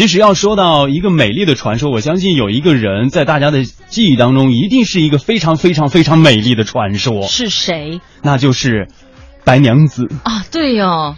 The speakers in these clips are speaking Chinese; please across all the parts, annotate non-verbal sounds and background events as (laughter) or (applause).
其实要说到一个美丽的传说，我相信有一个人在大家的记忆当中，一定是一个非常非常非常美丽的传说，是谁？那就是白娘子。啊，对哟、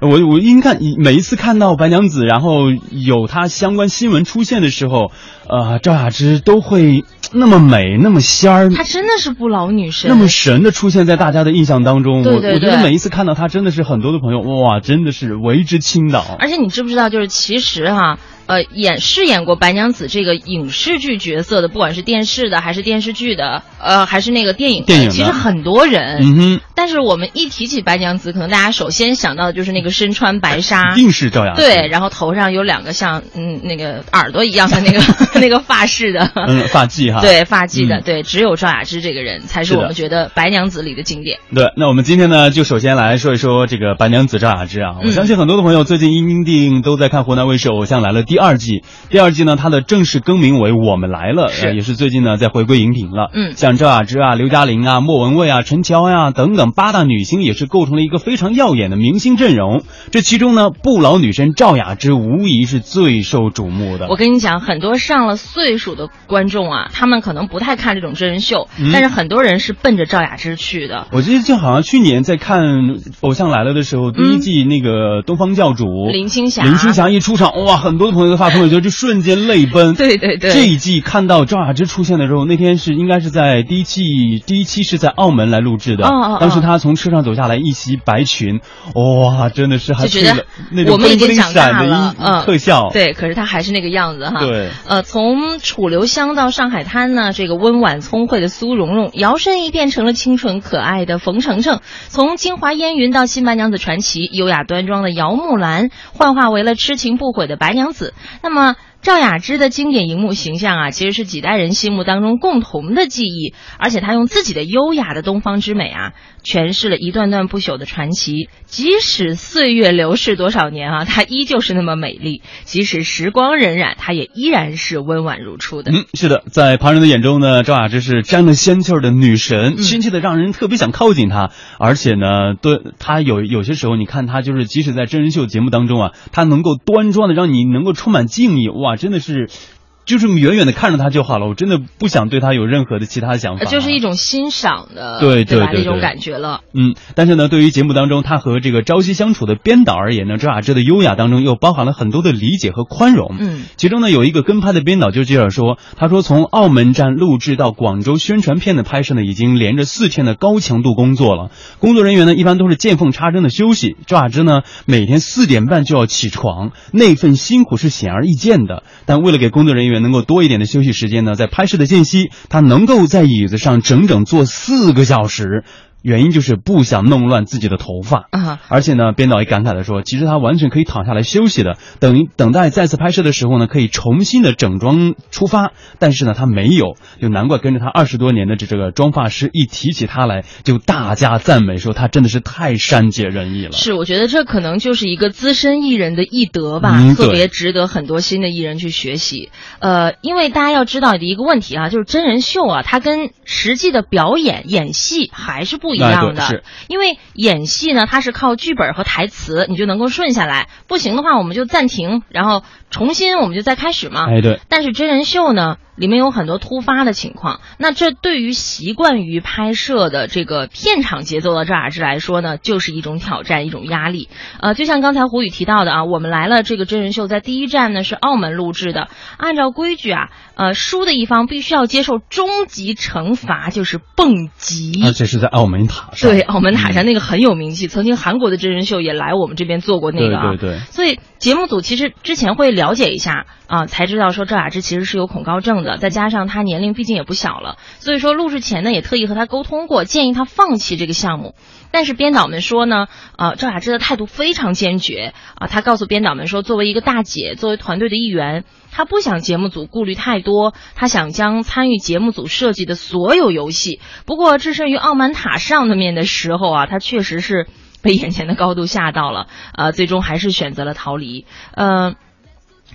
我我应该每一次看到白娘子，然后有她相关新闻出现的时候，呃，赵雅芝都会那么美，那么仙儿，她真的是不老女神，那么神的出现在大家的印象当中。对对我我觉得每一次看到她，真的是很多的朋友哇，真的是为之倾倒。而且你知不知道，就是其实哈、呃，演饰演过白娘子这个影视剧角色的，不管是电视的还是电视剧的，呃，还是那个电影的，电影其实很多人。嗯哼，但是我们一提起白娘子，可能大家首先想到的就是那个身穿白纱一，定是赵雅芝。对，然后头上有两个像嗯那个耳朵一样的那个 (laughs) 那个发饰的，嗯，发髻哈。对发髻的，嗯对，只有赵雅芝这个人才是我们觉得白娘子里的经典。对，那我们今天呢，就首先来说一说这个白娘子赵雅芝啊。我嗯相信很多的朋友最近一定都在看湖南卫视《偶像来了》第二季。第二季呢，它的正式更名为《我们来了》，也是最近呢在回归荧屏了。嗯像赵雅芝啊、刘嘉玲啊、莫文蔚啊、陈乔恩啊等等八大女星，也是构成了一个非常耀眼的明星阵容。这其中呢，不老女神赵雅芝无疑是最受瞩目的。我跟你讲，很多上了岁数的观众啊，他们可能不太看这种真人秀，嗯但是很多人是奔着赵雅芝去的。我记得就好像去年在看《偶像来了》的时候，第一季那个东方教主嗯林青霞林青霞一出场，哇，很多的朋友都发朋友圈，就瞬间泪奔。(laughs) 对对对这一季看到赵雅芝出现的时候，那天是应该是在第一季第一期是在澳门来录制的。哦哦哦当时她从车上走下来，一袭白裙，哇，真的是还就觉得那种我们已冰冰经闪的特效。对，可是她还是那个样子哈。对呃，从楚留香到上海滩呢，这个温婉聪慧的苏蓉蓉，摇身一变成了清纯可爱的冯程程；从京华烟云到新白娘子传奇，优雅端庄的姚木兰幻化为了痴情不悔的白娘子。那么。赵雅芝的经典荧幕形象啊，其实是几代人心目当中共同的记忆，而且她用自己的优雅的东方之美啊，诠释了一段段不朽的传奇。即使岁月流逝多少年啊，她依旧是那么美丽；即使时光荏苒，她也依然是温婉如初的。嗯，是的，在旁人的眼中呢，赵雅芝是沾了仙气儿的女神，嗯亲切的让人特别想靠近她。而且呢，对她有有些时候，你看她就是，即使在真人秀节目当中啊，她能够端庄的让你能够充满敬意，哇，啊真的是。就是远远的看着他就好了，我真的不想对他有任何的其他想法。呃就是一种欣赏的，对对吧？对对那种对感觉了。嗯，但是呢，对于节目当中他和这个朝夕相处的编导而言呢，周雅芝的优雅当中又包含了很多的理解和宽容。嗯，其中呢有一个跟拍的编导就介绍说，他说从澳门站录制到广州宣传片的拍摄呢，已经连着四天的高强度工作了。工作人员呢一般都是见缝插针的休息，周雅芝呢每天四点半就要起床，那份辛苦是显而易见的。但为了给工作人员能够多一点的休息时间呢，在拍摄的间隙，他能够在椅子上整整坐四个小时。原因就是不想弄乱自己的头发啊，而且呢，编导也感慨的说，其实他完全可以躺下来休息的，等等待再次拍摄的时候呢，可以重新的整装出发。但是呢，他没有，就难怪跟着他二十多年的这这个妆发师一提起他来，就大加赞美，说他真的是太善解人意了。是，我觉得这可能就是一个资深艺人的艺德吧，嗯特别值得很多新的艺人去学习。呃，因为大家要知道的一个问题啊，就是真人秀啊，它跟实际的表演演戏还是不一样的。因为演戏呢，它是靠剧本和台词，你就能够顺下来。不行的话，我们就暂停，然后重新我们就再开始嘛。哎，对，但是真人秀呢，里面有很多突发的情况，那这对于习惯于拍摄的这个片场节奏的赵雅芝来说呢，就是一种挑战，一种压力。呃，就像刚才胡宇提到的啊，我们来了这个真人秀在第一站呢是澳门录制的，按照规矩啊，呃，输的一方必须要接受终极惩罚，就是蹦极。而且是在澳门塔上。对，澳门塔上嗯那个很有名气，曾经韩国的真人秀也来我们这边做过那个啊。对对对所以节目组其实之前会了解一下啊，才知道说赵雅芝其实是有恐高症的，再加上她年龄毕竟也不小了，所以说录制前呢也特意和她沟通过，建议她放弃这个项目。但是编导们说呢，呃，赵雅芝的态度非常坚决啊，她告诉编导们说，作为一个大姐，作为团队的一员，他不想节目组顾虑太多，他想将参与节目组设计的所有游戏。不过置身于澳门塔上的面的时候啊，他确实是被眼前的高度吓到了，呃，最终还是选择了逃离。嗯，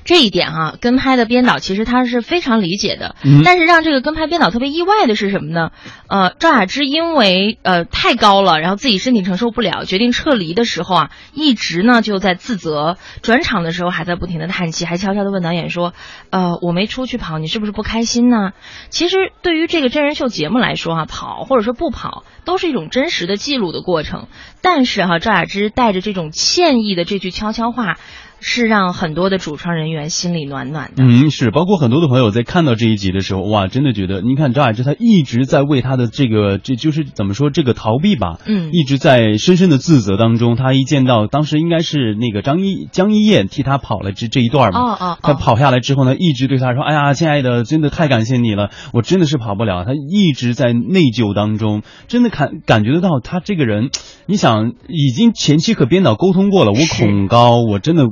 这一点哈、跟拍的编导 (laughs) 其实他是非常理解的。嗯但是让这个跟拍编导特别意外的是什么呢？呃，赵雅芝因为呃太高了，然后自己身体承受不了，决定撤离的时候啊，一直呢就在自责。转场的时候还在不停的叹气，还悄悄的问导演说：“呃，我没出去跑，你是不是不开心呢？”其实对于这个真人秀节目来说啊，跑或者说不跑都是一种真实的记录的过程。但是哈、赵雅芝带着这种歉意的这句悄悄话，是让很多的主创人员心里暖暖的。嗯，是，包括很多的朋友在看到这一集的时候，哇，真的觉得，你看张雅芝她一直在为她的这个，这就是怎么说这个逃避吧，嗯一直在深深的自责当中。她一见到当时应该是那个张一江一燕替她跑了这这一段嘛，哦哦她，跑下来之后呢，一直对她说：“哎呀，亲爱的，真的太感谢你了，我真的是跑不了。”她一直在内疚当中，真的感感觉得到她这个人，你想已经前期和编导沟通过了，我恐高，我真的。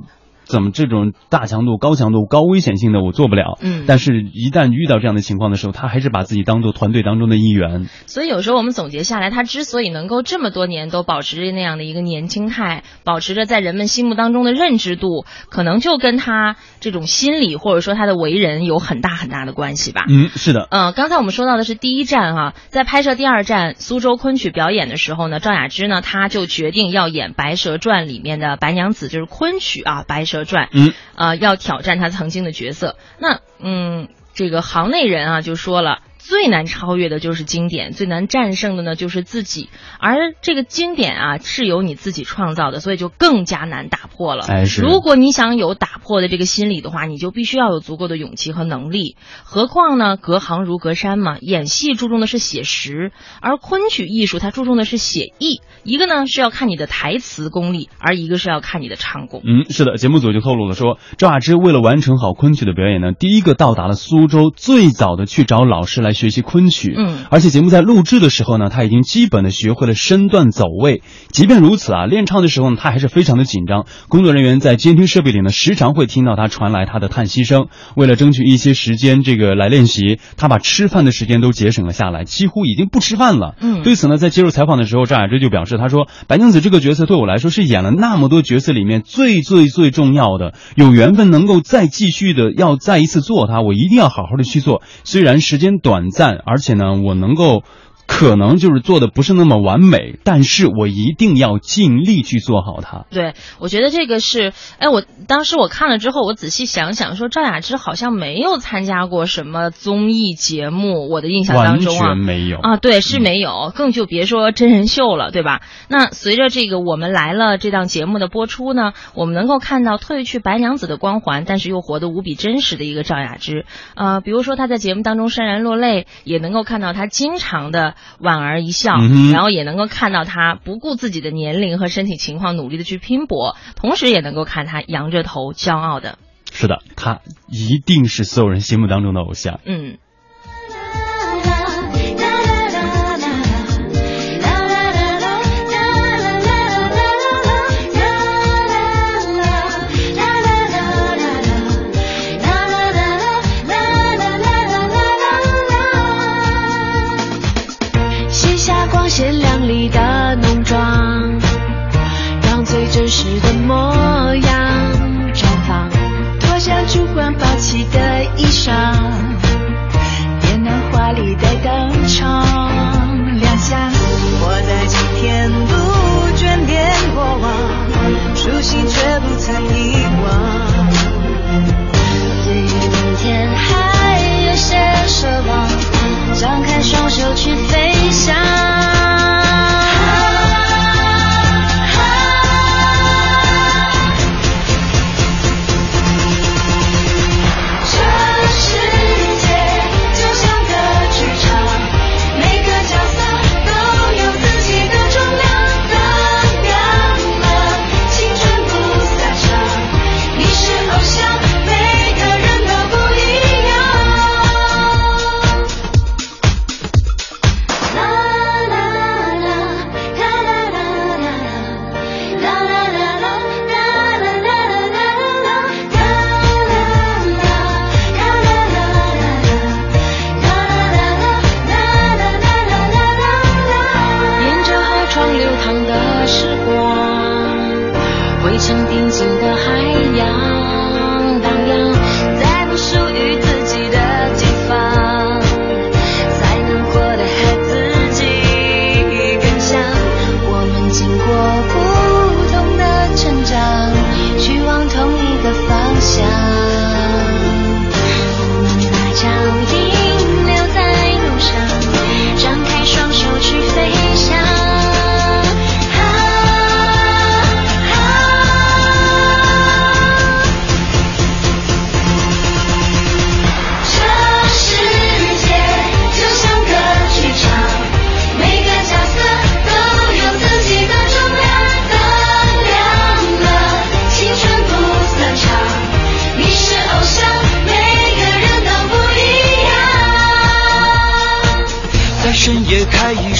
怎么这种大强度、高强度、高危险性的我做不了？嗯但是，一旦遇到这样的情况的时候，他还是把自己当做团队当中的一员。所以有时候我们总结下来，他之所以能够这么多年都保持着那样的一个年轻态，保持着在人们心目当中的认知度，可能就跟他这种心理或者说他的为人有很大很大的关系吧。嗯，是的，嗯，刚才我们说到的是第一站哈、在拍摄第二站苏州昆曲表演的时候呢，赵雅芝呢，她就决定要演《白蛇传》里面的白娘子，就是昆曲啊，《白蛇传》。嗯，呃，要挑战他曾经的角色。那嗯，这个行内人啊就说了。最难超越的就是经典，最难战胜的呢就是自己，而这个经典啊是由你自己创造的，所以就更加难打破了。如果你想有打破的这个心理的话，你就必须要有足够的勇气和能力。何况呢，隔行如隔山嘛。演戏注重的是写实，而昆曲艺术它注重的是写意。一个呢是要看你的台词功力，而一个是要看你的唱功。嗯，是的，节目组就透露了说，赵雅芝为了完成好昆曲的表演呢，第一个到达了苏州，最早的去找老师来学习昆曲。嗯而且节目在录制的时候呢，他已经基本的学会了身段走位。即便如此啊，练唱的时候呢，他还是非常的紧张。工作人员在监听设备里呢，时常会听到他传来他的叹息声。为了争取一些时间这个来练习，他把吃饭的时间都节省了下来，几乎已经不吃饭了。嗯对此呢，在接受采访的时候，赵雅芝就表示，她说：“白娘子这个角色对我来说是演了那么多角色里面最最最重要的，有缘分能够再继续的要再一次做它，我一定要好好的去做。虽然时间短暂，而且呢，我能够。”可能就是做的不是那么完美，但是我一定要尽力去做好它。对，我觉得这个是，哎，我当时我看了之后，我仔细想想，说赵雅芝好像没有参加过什么综艺节目，我的印象当中啊全，没有啊，对，是没有，更就别说真人秀了，对吧？那随着这个我们来了这档节目的播出呢，我们能够看到褪去白娘子的光环，但是又活得无比真实的一个赵雅芝。呃，比如说她在节目当中潸然落泪，也能够看到她经常的莞尔一笑，嗯然后也能够看到他不顾自己的年龄和身体情况，努力的去拼搏，同时也能够看他扬着头骄傲的，是的，他一定是所有人心目当中的偶像。嗯。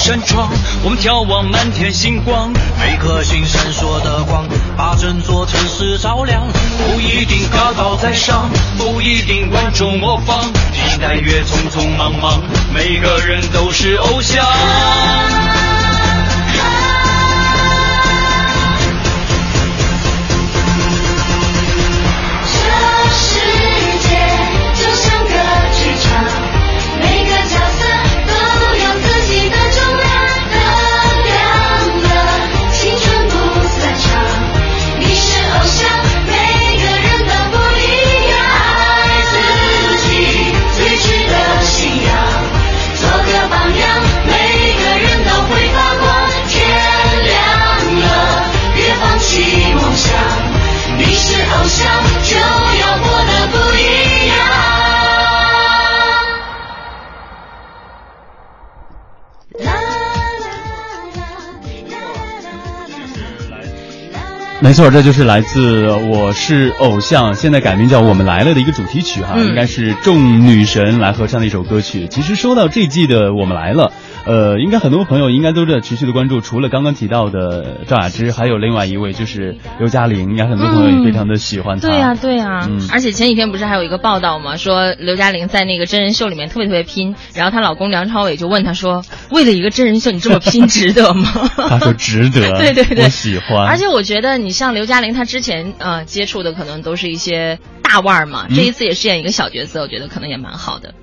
扇窗，我们眺望满天星光，每颗星闪烁的光，把整座城市照亮。不一定高高在上，不一定万众模仿，时代越匆匆忙忙，每个人都是偶像。没错，这就是来自《我是偶像》，现在改名叫《我们来了》的一个主题曲哈，嗯应该是众女神来合唱的一首歌曲。其实说到这季的《我们来了》，呃，应该很多朋友应该都在持续的关注，除了刚刚提到的赵雅芝，还有另外一位就是刘嘉玲，应该很多朋友也非常的喜欢她。对呀、对呀、嗯而且前几天不是还有一个报道吗？说刘嘉玲在那个真人秀里面特别特别拼，然后她老公梁朝伟就问她说：“为了一个真人秀，你这么拼，值得吗？” (laughs) 她说值得，(laughs) 对对对，我喜欢。而且我觉得你像刘嘉玲，她之前呃接触的可能都是一些大腕儿嘛，嗯这一次也饰演一个小角色，我觉得可能也蛮好的。